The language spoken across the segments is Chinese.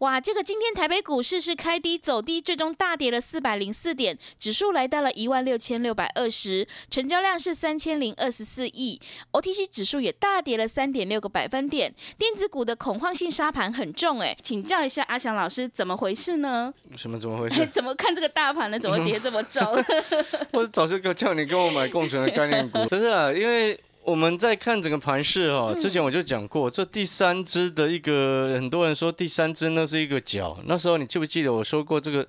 哇，这个今天台北股市是开低走低，最终大跌了四百零四点，指数来到了一万六千六百二十，成交量是三千零二十四亿，OTC 指数也大跌了三点六个百分点，电子股的恐慌性沙盘很重哎，请教一下阿翔老师，怎么回事呢？什么怎么回事？怎么看这个大盘呢？怎么跌这么重？我早就叫你跟我买共存的概念股，不是啊，因为。我们在看整个盘势哈，之前我就讲过，这第三只的一个，很多人说第三只那是一个角，那时候你记不记得我说过这个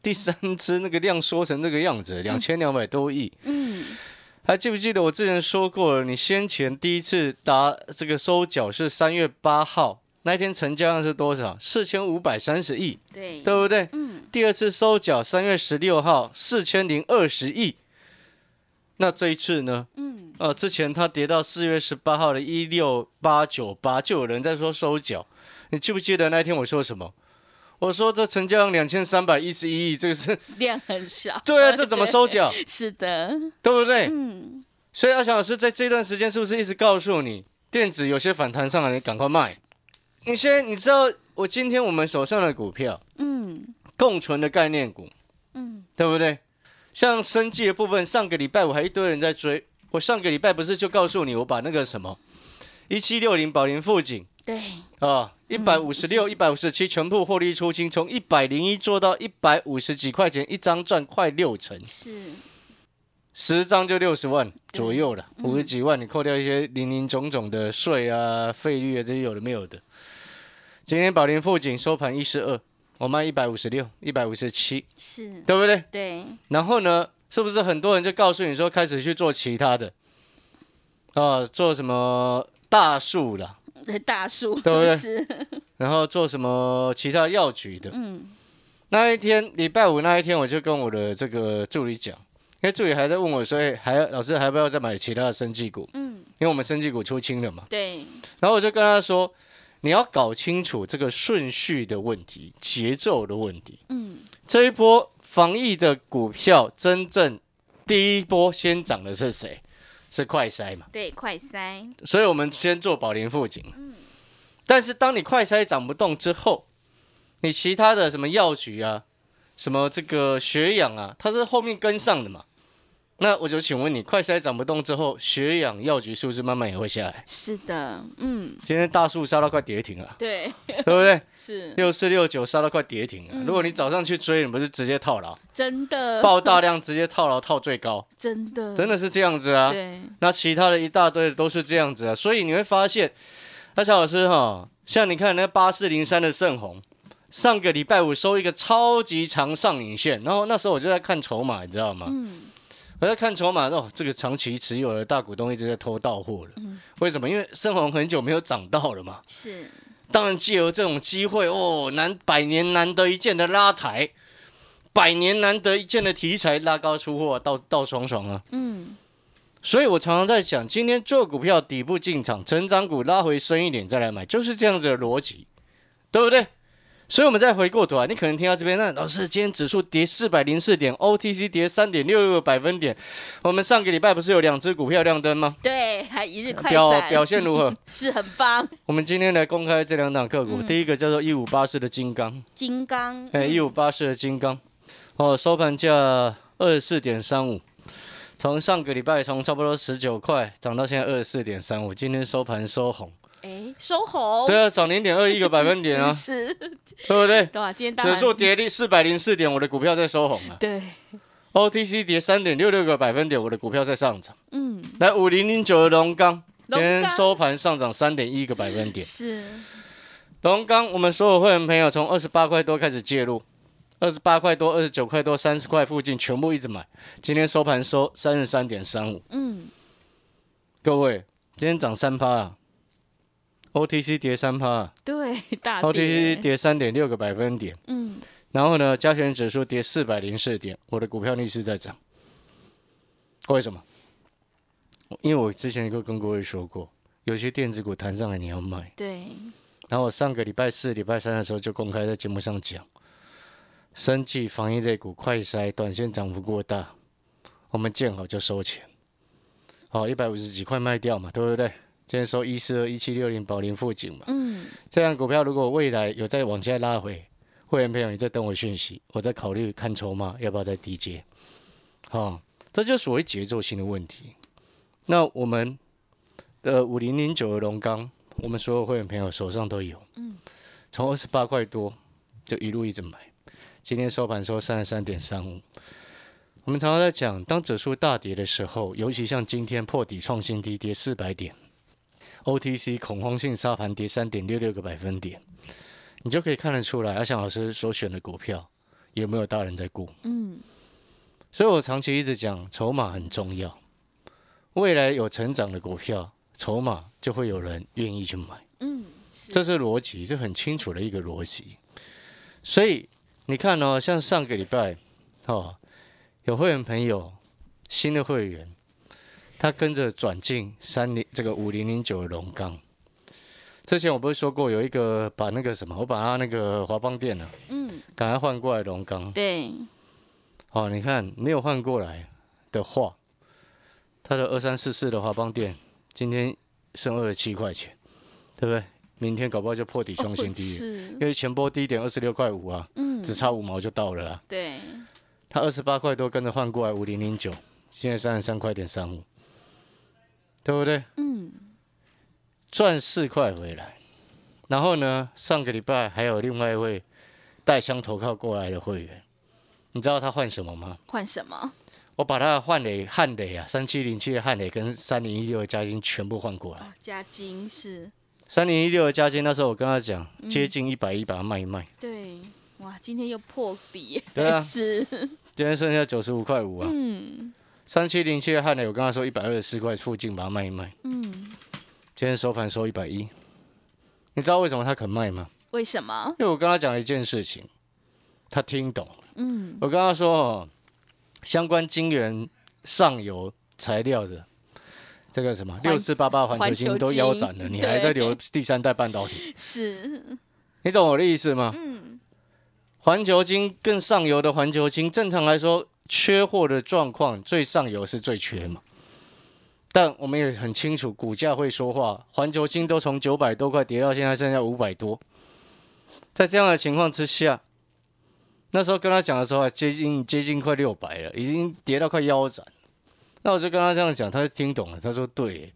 第三只那个量缩成这个样子，两千两百多亿，嗯，还记不记得我之前说过了？你先前第一次打这个收缴是三月八号那一天成交量是多少？四千五百三十亿，对，对不对？嗯，第二次收缴三月十六号四千零二十亿，那这一次呢？嗯。呃，之前它跌到四月十八号的一六八九八，就有人在说收缴。你记不记得那天我说什么？我说这成交量两千三百一十一亿，这个是 量很少。对啊，这怎么收缴？是的，对不对？嗯。所以阿翔老师在这段时间是不是一直告诉你，电子有些反弹上来，你赶快卖？你先，你知道我今天我们手上的股票，嗯，共存的概念股，嗯，对不对？像生计的部分，上个礼拜我还一堆人在追。我上个礼拜不是就告诉你，我把那个什么一七六零宝林富锦，对啊，一百五十六、一百五十七全部获利出清，从一百零一做到一百五十几块钱一张，赚快六成，是十张就六十万左右了，五十几万你扣掉一些零零总总的税啊、费率啊这些有的没有的。今天宝林富锦收盘一十二，我卖一百五十六、一百五十七，是对不对？对，然后呢？是不是很多人就告诉你说开始去做其他的啊？做什么大树的？大树对不对？是。然后做什么其他药局的？嗯。那一天礼拜五那一天，我就跟我的这个助理讲，因为助理还在问我，说，哎还要老师还要不要再买其他的生技股？嗯。因为我们生技股出清了嘛。对。然后我就跟他说，你要搞清楚这个顺序的问题、节奏的问题。嗯。这一波。防疫的股票真正第一波先涨的是谁？是快筛嘛？对，快筛。所以我们先做宝林富锦。嗯。但是当你快筛涨不动之后，你其他的什么药局啊，什么这个血氧啊，它是后面跟上的嘛？那我就请问你，快筛涨不动之后，血氧药局是不是慢慢也会下来？是的，嗯。今天大树杀到快跌停了，对，对不对？是六四六九杀到快跌停了。如果你早上去追，你不是直接套牢？真的，爆大量直接套牢套最高，真的，真的是这样子啊。对，那其他的一大堆都是这样子啊。所以你会发现，那乔老师哈，像你看那八四零三的盛虹，上个礼拜五收一个超级长上影线，然后那时候我就在看筹码，你知道吗？嗯。我在看筹码哦，这个长期持有的大股东一直在偷到货了。为什么？因为深红很久没有涨到了嘛。是。当然，借由这种机会哦，难百年难得一见的拉抬，百年难得一见的题材拉高出货，到到爽爽啊。嗯。所以我常常在想，今天做股票底部进场，成长股拉回深一点再来买，就是这样子的逻辑，对不对？所以，我们再回过头来，你可能听到这边，那老师今天指数跌四百零四点，OTC 跌三点六六个百分点。我们上个礼拜不是有两只股票亮灯吗？对，还一日快表表现如何？是很棒。我们今天来公开这两档个股，第一个叫做一五八四的金刚，金刚，哎，一五八四的金刚，哦，收盘价二十四点三五，从上个礼拜从差不多十九块涨到现在二十四点三五，今天收盘收红。哎，收红。对啊，涨零点二一个百分点啊，是，对不对？对啊，今天指数跌零四百零四点，我的股票在收红啊。对，OTC 跌三点六六个百分点，我的股票在上涨。嗯，来五零零九的龙钢，今天收盘上涨三点一个百分点。是，龙钢，我们所有会员朋友从二十八块多开始介入，二十八块多、二十九块多、三十块附近全部一直买。今天收盘收三十三点三五，嗯，各位，今天涨三趴啊，OTC 跌三趴啊对，大，OTC 跌，跌三点六个百分点。嗯，然后呢，加权指数跌四百零四点，我的股票逆势在涨。为什么？因为我之前就跟各位说过，有些电子股弹上来你要卖。对，然后我上个礼拜四、礼拜三的时候就公开在节目上讲，生技、防疫类股、快筛、短线涨幅过大，我们见好就收钱。好，一百五十几块卖掉嘛，对不对？今天收一四二、一七六零、宝林附近嘛。嗯，这样股票如果未来有再往下拉回，会员朋友你再等我讯息，我再考虑看筹码要不要再低接。好、这就所谓节奏性的问题。那我们的五零零九的龙钢，我们所有会员朋友手上都有，嗯，从二十八块多就一路一直买，今天收盘收三十三点三五。我们常常在讲，当指数大跌的时候，尤其像今天破底创新低，跌四百点，OTC 恐慌性杀盘跌三点六六个百分点，你就可以看得出来，阿翔老师所选的股票有没有大人在顾。嗯，所以我长期一直讲，筹码很重要。未来有成长的股票，筹码就会有人愿意去买，嗯，是这是逻辑，这很清楚的一个逻辑。所以你看哦，像上个礼拜哦，有会员朋友新的会员，他跟着转进三零这个五零零九的龙钢。之前我不是说过有一个把那个什么，我把他那个华邦店呢、啊，嗯，赶快换过来龙钢。对，哦，你看没有换过来的话，他的二三四四的华邦店今天剩二十七块钱，对不对？明天搞不好就破底创新低，哦是因，为前波低点二十六块五啊，嗯，只差五毛就到了啊。对，它二十八块多跟着换过来五零零九，现在三十三块点三五，对不对？嗯，赚四块回来。然后呢，上个礼拜还有另外一位带枪投靠过来的会员，你知道他换什么吗？换什么？我把他的汉磊汉磊啊，三七零七的汉磊跟三零一六的加金全部换过来。哦，加金是，三零一六的加金那时候我跟他讲，接近一百一把它卖一卖，对，哇，今天又破底，对啊 是，今天剩下九十五块五啊。嗯三七零七的汉磊我跟他说一百二十四块附近把它卖一卖，嗯，今天收盘收一百一。你知道为什么他肯卖吗？为什么？因为我跟他讲了一件事情，他听懂了。嗯，我跟他说哦，相关晶圆上游材料的这个什么六四八八环球晶都腰斩了，你还在对留第三代半导体？是，你懂我的意思吗？嗯，环球晶更上游的环球晶，正常来说，缺货的状况最上游是最缺嘛。但我们也很清楚，股价会说话，环球金都从九百多块跌到现在剩下五百多，在这样的情况之下，那时候跟他讲的时候，还接近接近快六百了，已经跌到快腰斩。那我就跟他这样讲，他就听懂了，他说对。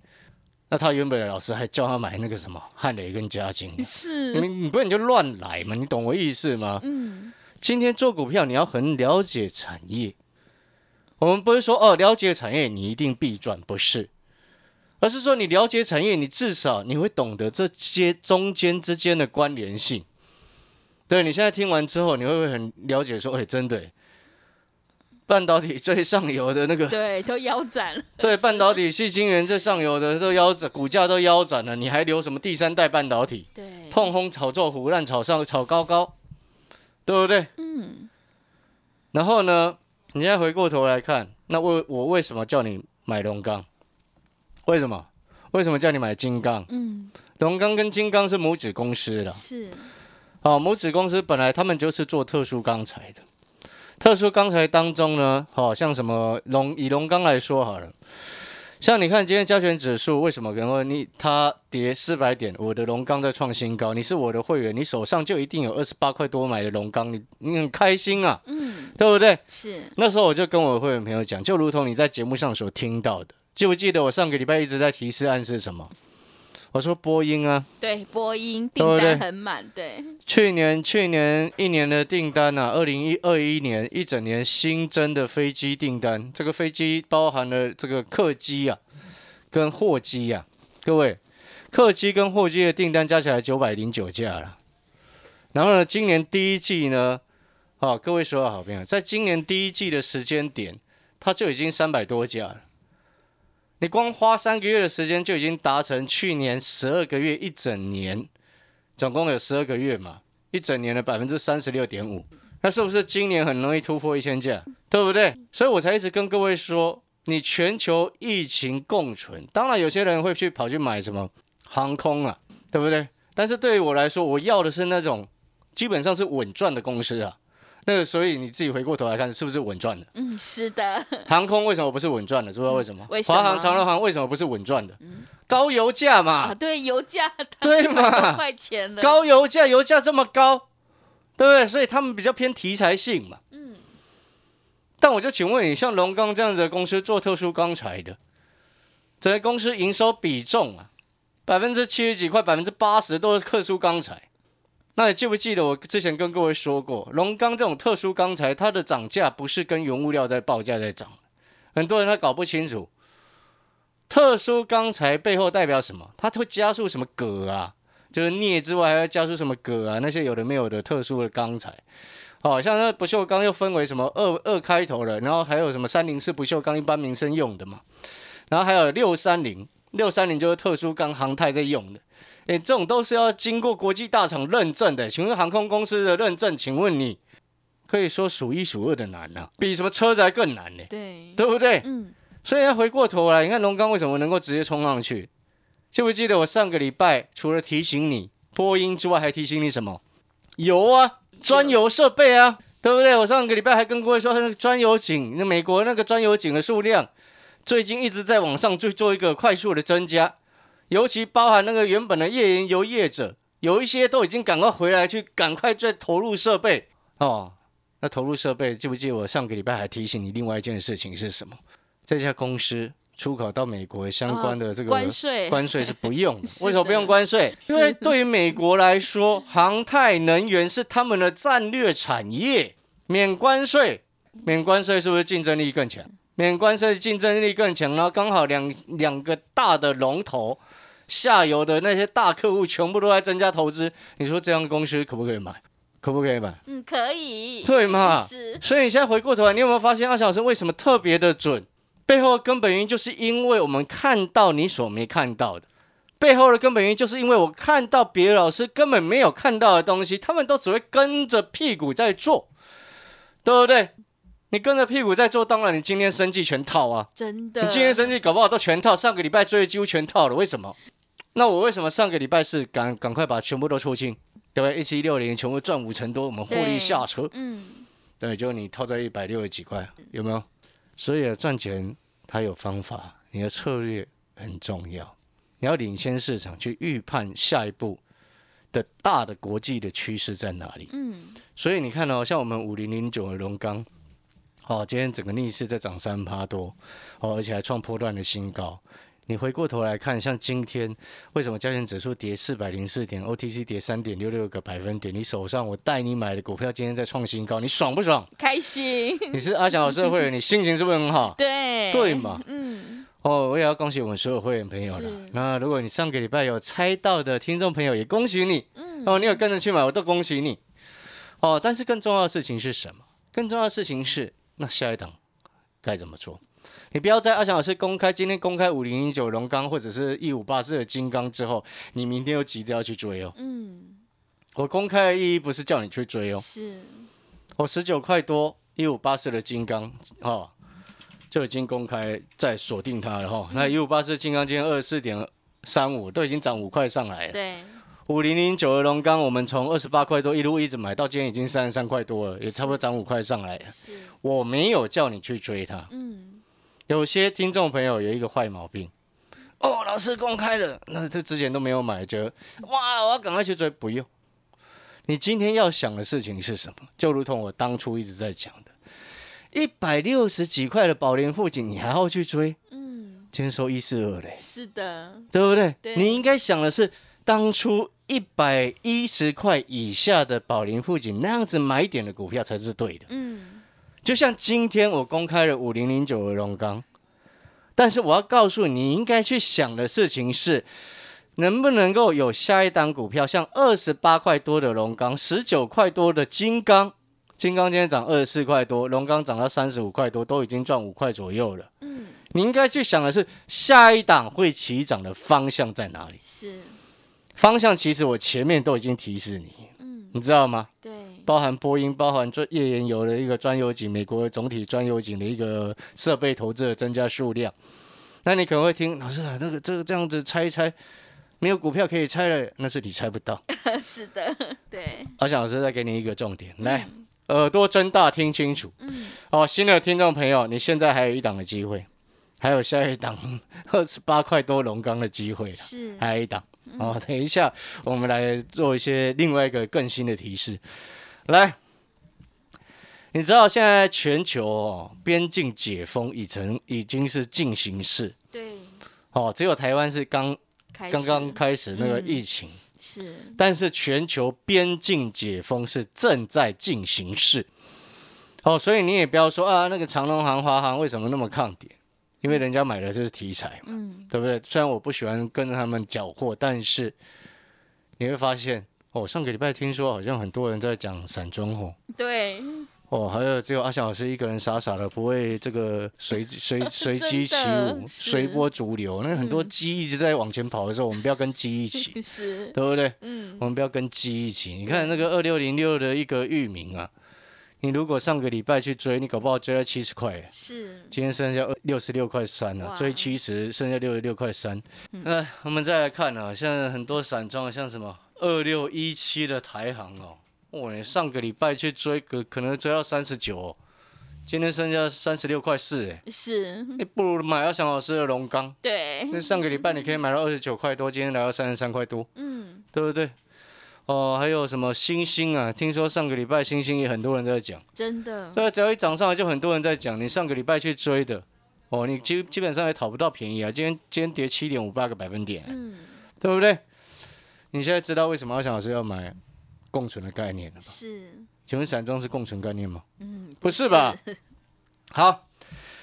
那他原本的老师还叫他买那个什么汉雷跟嘉金，你是，你不然你就乱来嘛，你懂我意思吗？嗯，今天做股票，你要很了解产业。我们不是说哦，了解产业你一定必赚，不是，而是说你了解产业，你至少你会懂得这些中间之间的关联性。对你现在听完之后，你会不会很了解说，哎，真的，半导体最上游的那个，对，都腰斩了，对，半导体系晶圆最上游的都腰斩，股价都腰斩了，你还留什么第三代半导体？对，碰轰炒作、胡乱炒上、炒高高，对不对？嗯，然后呢，你再回过头来看，那为我为什么叫你买龙钢？为什么？为什么叫你买金刚？嗯，龙钢跟金刚是母子公司的，是，哦，母子公司本来他们就是做特殊钢材的。特殊钢材当中呢，好、像什么龙以龙钢来说好了，像你看今天加权指数为什么可能会你它跌四百点，我的龙钢在创新高，你是我的会员，你手上就一定有二十八块多买的龙钢，你你很开心啊，嗯，对不对？是，那时候我就跟我的会员朋友讲，就如同你在节目上所听到的，记不记得我上个礼拜一直在提示暗示什么？我说波音啊，对，波音订单很满，对，去年去年一年的订单啊，二零一二一年一整年新增的飞机订单，这个飞机包含了这个客机啊，跟货机啊，各位，客机跟货机的订单加起来九百零九架了。然后呢，今年第一季呢，哦，各位所有好朋友，在今年第一季的时间点，它就已经三百多架了。你光花三个月的时间，就已经达成去年十二个月一整年，总共有十二个月嘛，一整年的百分之三十六点五。那是不是今年很容易突破一千架，对不对？所以我才一直跟各位说，你全球疫情共存，当然有些人会去跑去买什么航空啊，对不对？但是对于我来说，我要的是那种基本上是稳赚的公司啊。那个，所以你自己回过头来看，是不是稳赚的？嗯，是的。航空为什么不是稳赚的？知不知道为什么？为什么华航、长荣航为什么不是稳赚的？高油价嘛啊，，对，油价 对嘛块钱了，高油价，油价这么高，对不对？所以他们比较偏题材性嘛。嗯，但我就请问你，像龙钢这样子的公司做特殊钢材的，整个公司营收比重啊，百分之七十几块，百分之八十都是特殊钢材。那你记不记得我之前跟各位说过，龙钢这种特殊钢材，它的涨价不是跟原物料在报价在涨，很多人他搞不清楚，特殊钢材背后代表什么？它会加速什么铬啊？就是镍之外，还要加速什么铬啊？那些有的没有的特殊的钢材。哦，像那不锈钢又分为什么二二开头的，然后还有什么三零四不锈钢，一般民生用的嘛，然后还有六三零，六三零就是特殊钢航太在用的，诶，这种都是要经过国际大厂认证的。请问航空公司的认证，请问你可以说数一数二的难啊，比什么车子还更难呢、对，对不对？嗯，所以要回过头来，你看龙刚为什么能够直接冲上去？记不记得我上个礼拜除了提醒你播音之外，还提醒你什么？油啊，专油设备啊，对不对？我上个礼拜还跟各位说，那个专油井，那美国那个专油井的数量最近一直在往上去做一个快速的增加，尤其包含那个原本的页岩油业者，有一些都已经赶快回来去，赶快再投入设备哦。那投入设备，记不记得我上个礼拜还提醒你另外一件事情是什么？这家公司出口到美国相关的这个、关税关税是不用的。是为什么不用关税？因为对于美国来说，航太能源是他们的战略产业，免关税，免关税是不是竞争力更强？免关税竞争力更强，然后刚好两两个大的龙头。下游的那些大客户全部都在增加投资，你说这样的公司可不可以买？可不可以买？嗯，可以，对嘛？是，所以你现在回过头来，你有没有发现阿小老师为什么特别的准？背后的根本原因就是因为我们看到你所没看到的，背后的根本原因就是因为我看到别的老师根本没有看到的东西，他们都只会跟着屁股在做，对不对？你跟着屁股在做，当然你今天生计全套啊，真的，你今天生计搞不好都全套，上个礼拜追的几乎全套了，为什么？那我为什么上个礼拜是赶赶快把全部都出清，对不对？一七六零全部赚五成多，我们获利下车。嗯，对，就你套在一百六十几块，有没有？所以啊，赚钱它有方法，你的策略很重要。你要领先市场，去预判下一步的大的国际的趋势在哪里。嗯，所以你看哦，像我们五零零九的龙钢，哦，今天整个逆势在涨三趴多，哦，而且还创破段的新高。你回过头来看，像今天为什么加权指数跌四百零四点，OTC 跌三点六六个百分点？你手上我带你买的股票今天在创新高，你爽不爽？开心，你是阿翔老师的会员，你心情是不是很好？对，对嘛嗯，哦，我也要恭喜我们所有会员朋友了。那如果你上个礼拜有猜到的听众朋友，也恭喜你。嗯哦，你有跟着去买，我都恭喜你。哦，但是更重要的事情是什么？更重要的事情是，那下一档该怎么做？你不要在阿翔老师公开今天公开五零零九龙钢或者是一五八四的金刚之后，你明天又急着要去追哦。嗯，我公开的意义不是叫你去追哦，是，我十九块多一五八四的金刚哦，就已经公开在锁定它了哈、那一五八四金刚今天二十四点三五，都已经涨五块上来了。对，五零零九的龙钢，我们从二十八块多一路一直买到今天已经三十三块多了，也差不多涨五块上来了。是，我没有叫你去追它。嗯，有些听众朋友有一个坏毛病，哦，老师公开了，那这之前都没有买，就哇，我要赶快去追，不用。你今天要想的事情是什么？就如同我当初一直在讲的，一百六十几块的宝莲附近，你还要去追？嗯，今天收一四二嘞，是的，对不对？对你应该想的是，当初一百一十块以下的宝林附近那样子买点的股票才是对的。嗯，就像今天我公开了五零零九的龙钢，但是我要告诉你，你应该去想的事情是，能不能够有下一档股票，像二十八块多的龙钢，十九块多的金刚，金刚今天涨二十四块多，龙钢涨到三十五块多，都已经赚五块左右了。嗯，你应该去想的是，下一档会起涨的方向在哪里？是，方向其实我前面都已经提示你，嗯，你知道吗？对，包含波音，包含专页岩油的一个专油井，美国总体专油井的一个设备投资的增加数量。那你可能会听老师啊，那个这个这样子猜一猜，没有股票可以猜了，那是你猜不到。是的，对，阿翔老师再给你一个重点，来，耳朵睁大听清楚。嗯，哦，新的听众朋友，你现在还有一档的机会，还有下一档 二十八块多龙钢的机会，是，还有一档。哦，等一下我们来做一些另外一个更新的提示。来，你知道现在全球哦边境解封已成已经是进行式对，哦，只有台湾是刚刚刚开始那个嗯疫情。是，但是全球边境解封是正在进行式。哦，所以你也不要说啊，那个长隆航、华航为什么那么抗跌？因为人家买的就是题材嘛，嗯，对不对？虽然我不喜欢跟着他们缴获，但是你会发现，哦，上个礼拜听说好像很多人在讲散装货，对，哦，还有只有阿翔老师一个人傻傻的不会这个随随随机起舞、随波逐流。那很多嗯鸡一直在往前跑的时候，我们不要跟鸡一起，是，对不对？嗯，我们不要跟鸡一起。你看那个二六零六的一个域名啊，你如果上个礼拜去追，你搞不好追到七十块，是，今天剩下六十六块三了，哇。追七十，剩下六十六块三。那、我们再来看啊，像很多散装，像什么二六一七的台行哦，哇，你上个礼拜去追，可可能追到三十九，哦。今天剩下三十六块四，哎，是，你不如买阿翔老师的龙钢，对，那上个礼拜你可以买到二十九块多，今天来到三十三块多。嗯，对不对？哦，还有什么星星啊？听说上个礼拜星星也很多人在讲，真的，对啊，只要一涨上来就很多人在讲。你上个礼拜去追的，哦，你基基本上也讨不到便宜啊。今天今天跌七点五八个百分点，嗯，对不对？你现在知道为什么阿翔老师要买共存的概念了吧？是，请问散装是共存概念吗？嗯，不是吧？好，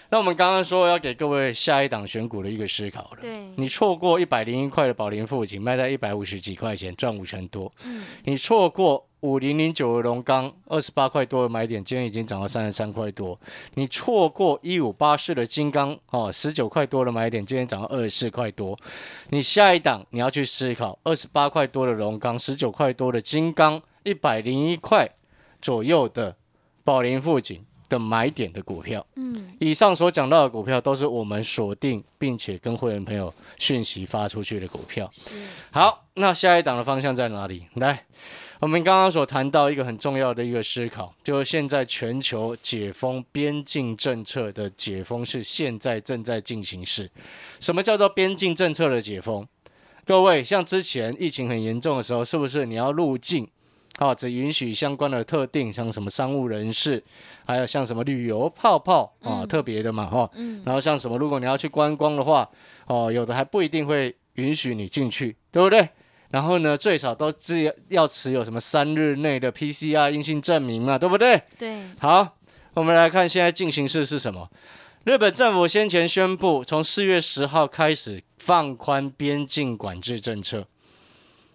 那我们刚刚说要给各位下一档选股的一个思考了。对，你错过一百零一块的宝林富锦，卖在一百五十几块钱，赚五成多。嗯，你错过五零零九的龙钢，二十八块多的买点，今天已经涨到三十三块多。你错过一五八四的金刚，哦，十九块多的买点，今天涨到二十四块多。你下一档你要去思考，二十八块多的龙钢，十九块多的金刚，一百零一块左右的宝林富锦的买点的股票。嗯，以上所讲到的股票，都是我们锁定并且跟会员朋友讯息发出去的股票。是，好，那下一档的方向在哪里？来，我们刚刚所谈到一个很重要的一个思考，就是现在全球解封边境政策的解封是现在正在进行式。什么叫做边境政策的解封？各位，像之前疫情很严重的时候，是不是你要入境？啊，只允许相关的特定，像什么商务人士，还有像什么旅游泡泡啊，嗯特别的嘛，哈、嗯，然后像什么，如果你要去观光的话，哦，有的还不一定会允许你进去，对不对？然后呢，最少都只要持有什么三日内的 PCR 阴性证明嘛，对不对？对，好，我们来看现在进行式是什么？日本政府先前宣布，从四月十号开始放宽边境管制政策，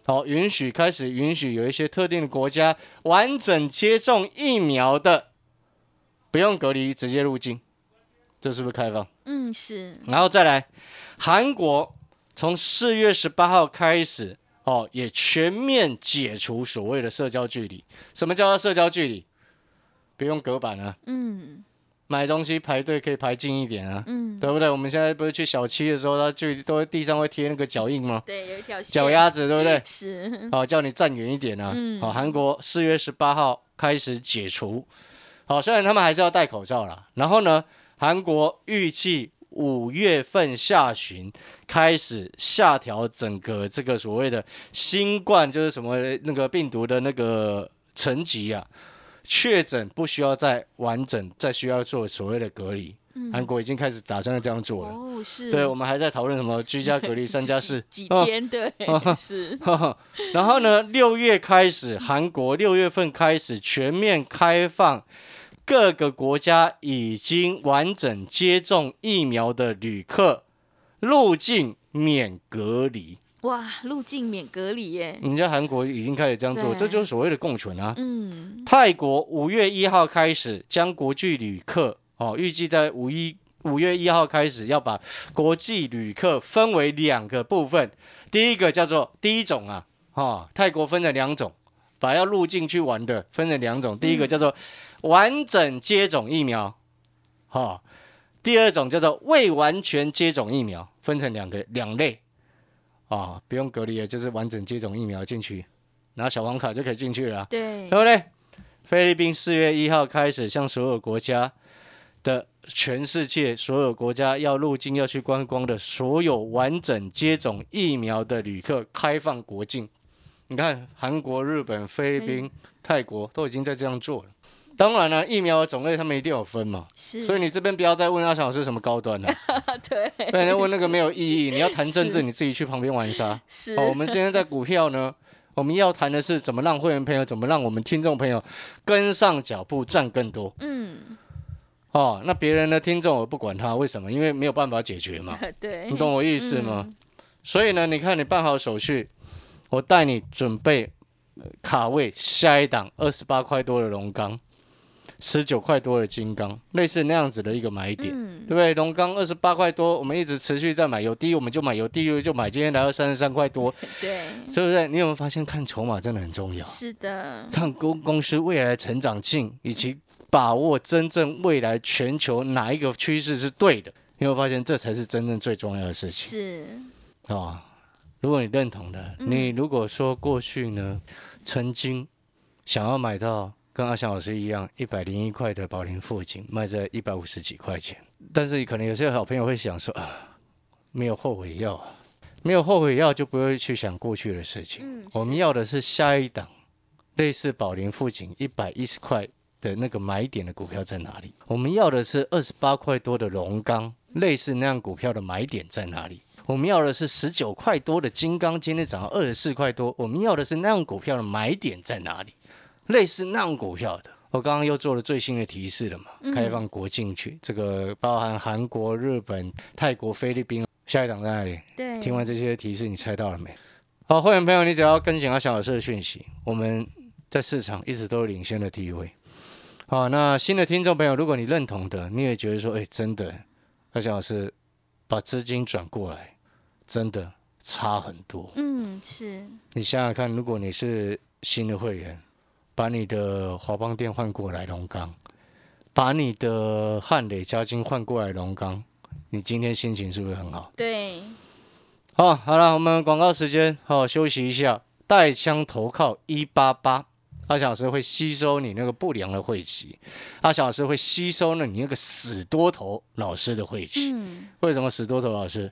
好、允许开始允许有一些特定的国家完整接种疫苗的，不用隔离直接入境，这是不是开放？嗯，是，然后再来，韩国从四月十八号开始，哦，也全面解除所谓的社交距离。什么叫做社交距离？不用隔板啊，嗯，买东西排队可以排近一点啊，嗯，对不对？我们现在不是去小七的时候，他就都会地上会贴那个脚印吗？对，有一条脚丫子，对不对？是，好、叫你站远一点啊。嗯好、韩国四月十八号开始解除，好、虽然他们还是要戴口罩啦。然后呢，韩国预计五月份下旬开始下调整个这个所谓的新冠，就是什么那个病毒的那个层级啊，确诊不需要再完整，再需要做所谓的隔离。韩国已经开始打算要这样做了。嗯哦，是，对，我们还在讨论什么居家隔离三加四几哦天，对，是，然后呢，六月开始，韩国六月份开始全面开放各个国家已经完整接种疫苗的旅客入境免隔离。哇，入境免隔离耶。人家韩国已经开始这样做，这就是所谓的共存啊。嗯，泰国五月一号开始将国际旅客哦，预计在五一五月一号开始要把国际旅客分为两个部分，第一个叫做第一种啊，哦，泰国分成两种，把要入境去玩的分成两种，第一个叫做完整接种疫苗，哦，第二种叫做未完全接种疫苗，分成两个两类，啊、不用隔离了，就是完整接种疫苗进去，拿小黄卡就可以进去了啊、对对，不对？菲律宾四月一号开始向所有国家的全世界所有国家要入境要去观光的所有完整接种疫苗的旅客开放国境。你看，韩国、日本、菲律宾、泰国都已经在这样做了。当然了，疫苗的种类他们一定有分嘛，是，所以你这边不要再问阿翔老师什么高端了，对对，你问那个没有意义。你要谈政治，你自己去旁边玩沙。是，好，我们今天在股票呢，我们要谈的是怎么让会员朋友，怎么让我们听众朋友跟上脚步，赚更多。嗯，哦，那别人的听众我不管他，为什么？因为没有办法解决嘛，对，你懂我意思吗？嗯所以呢，你看你办好手续，我带你准备呃卡位下一档二十八块多的龙钢，十九块多的金刚，类似那样子的一个买点。嗯对不对？龙钢二十八块多，我们一直持续在买，有低我们就买，有低就买。今天来到三十三块多，对，是不是？你有没有发现看筹码真的很重要？是的，看公公司未来的成长性，以及把握真正未来全球哪一个趋势是对的，你会发现这才是真正最重要的事情是，啊、如果你认同的，你如果说过去呢，曾经想要买到跟阿翔老师一样一百零一块的宝林富锦，卖在一百五十几块钱，但是可能有些好朋友会想说啊，没有后悔药啊，没有后悔药就不会去想过去的事情。嗯，我们要的是下一档类似宝林富锦一百一十块的那个买点的股票在哪里？我们要的是二十八块多的龙钢，类似那样股票的买点在哪里？我们要的是十九块多的金刚，今天涨到二十四块多，我们要的是那样股票的买点在哪里？类似那样股票的。我刚刚又做了最新的提示了嘛？开放国境去，这个包含韩国、日本、泰国、菲律宾，下一档在哪里？对，听完这些提示，你猜到了没？好，会员朋友，你只要跟紧阿小老师的讯息，我们在市场一直都有领先的地位。好，那新的听众朋友，如果你认同的，你也觉得说，哎，真的，阿小老师把资金转过来，真的差很多。嗯，是，你想想看，如果你是新的会员，把你的华邦店换过来龙岗，把你的汉磊嘉金换过来龙岗，你今天心情是不是很好？对，好，好了，我们广告时间，好休息一下。带枪投靠一八八，阿小老师会吸收你那个不良的晦气，阿小老师会吸收了你那个死多头老师的晦气。嗯，为什么死多头老师？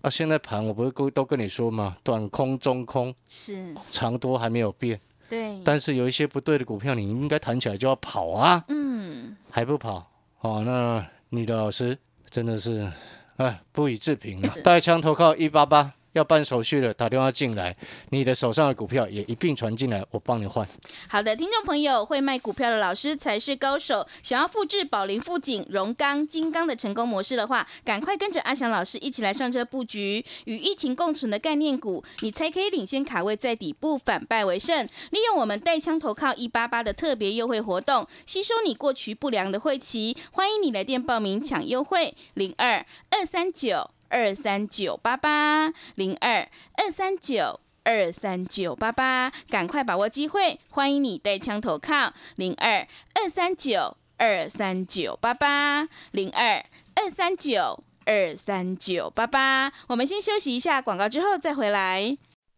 啊，现在盘我不是都都跟你说吗？短空、中空、是，长多还没有变，对，但是有一些不对的股票，你应该弹起来就要跑啊，嗯，还不跑？哦，那你的老师真的是，哎，不予置评了。带枪投靠一八八，要办手续的打电话进来，你的手上的股票也一并传进来，我帮你换。好的，听众朋友，会卖股票的老师才是高手。想要复制宝林、富锦、荣钢、金刚的成功模式的话，赶快跟着阿翔老师一起来上车布局，与疫情共存的概念股，你才可以领先卡位在底部，反败为胜。利用我们带枪投靠一八八的特别优惠活动，吸收你过去不良的晦气。欢迎你来电报名抢优惠，零二二三九二三九八八零二二三九。二三九八八，赶快把握机会！欢迎你带枪投靠零二二三九二三九八八零二二三九二三九八八。我们先休息一下广告，之后再回来。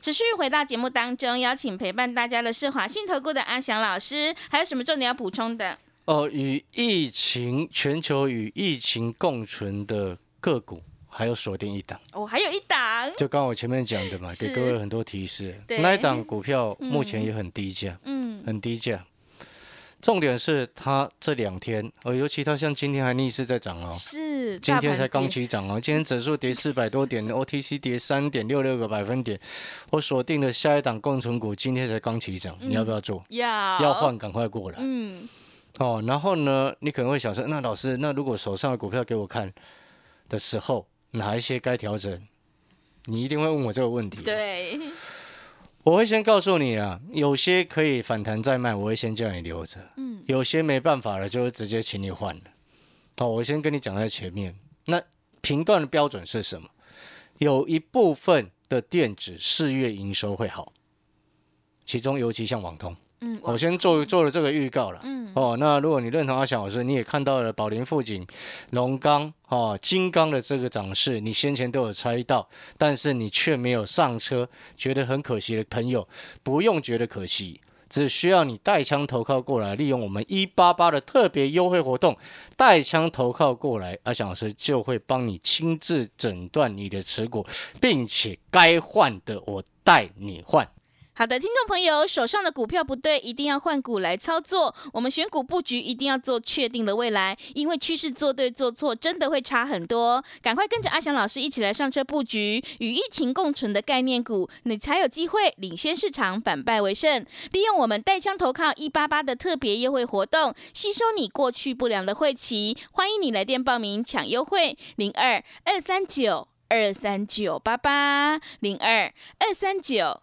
持续回到节目当中，邀请陪伴大家的是华信投顾的阿翔老师，还有什么重点要补充的？哦，与疫情全球与疫情共存的个股，还有锁定一档。哦，还有一档，就刚我前面讲的嘛，是给各位很多提示。那一档股票目前也很低价，嗯，很低价。重点是它这两天，呃，尤其它像今天还逆势在涨哦，是，今天才刚起涨哦，今天指数跌四百多点，OTC 跌三点六六个百分点。我锁定的下一档共存股今天才刚起涨，你要不要做？要要换，赶快过来嗯，哦。然后呢，你可能会想说，那老师，那如果手上的股票给我看的时候，哪一些该调整？你一定会问我这个问题。，对，我会先告诉你啊，有些可以反弹再卖，我会先叫你留着。嗯，有些没办法了，就会直接请你换了。好，我先跟你讲在前面。那评断的标准是什么？有一部分的电子四月营收会好，其中尤其像网通，嗯，我先做做了这个预告了。嗯，哦，那如果你认同阿翔老师，你也看到了宝林富锦、龙钢、哦金刚的这个涨势，你先前都有猜到，但是你却没有上车，觉得很可惜的朋友，不用觉得可惜。只需要你带枪投靠过来，利用我们一八八的特别优惠活动，带枪投靠过来，阿翔老师就会帮你亲自诊断你的持股，并且该换的我带你换。好的，听众朋友，手上的股票不对，一定要换股来操作。我们选股布局一定要做确定的未来，因为趋势做对做错真的会差很多。赶快跟着阿翔老师一起来上车布局与疫情共存的概念股，你才有机会领先市场，反败为胜。利用我们带枪投靠一八八的特别优惠活动，吸收你过去不良的晦气。欢迎你来电报名抢优惠，零二二三九二三九八八零二二三九。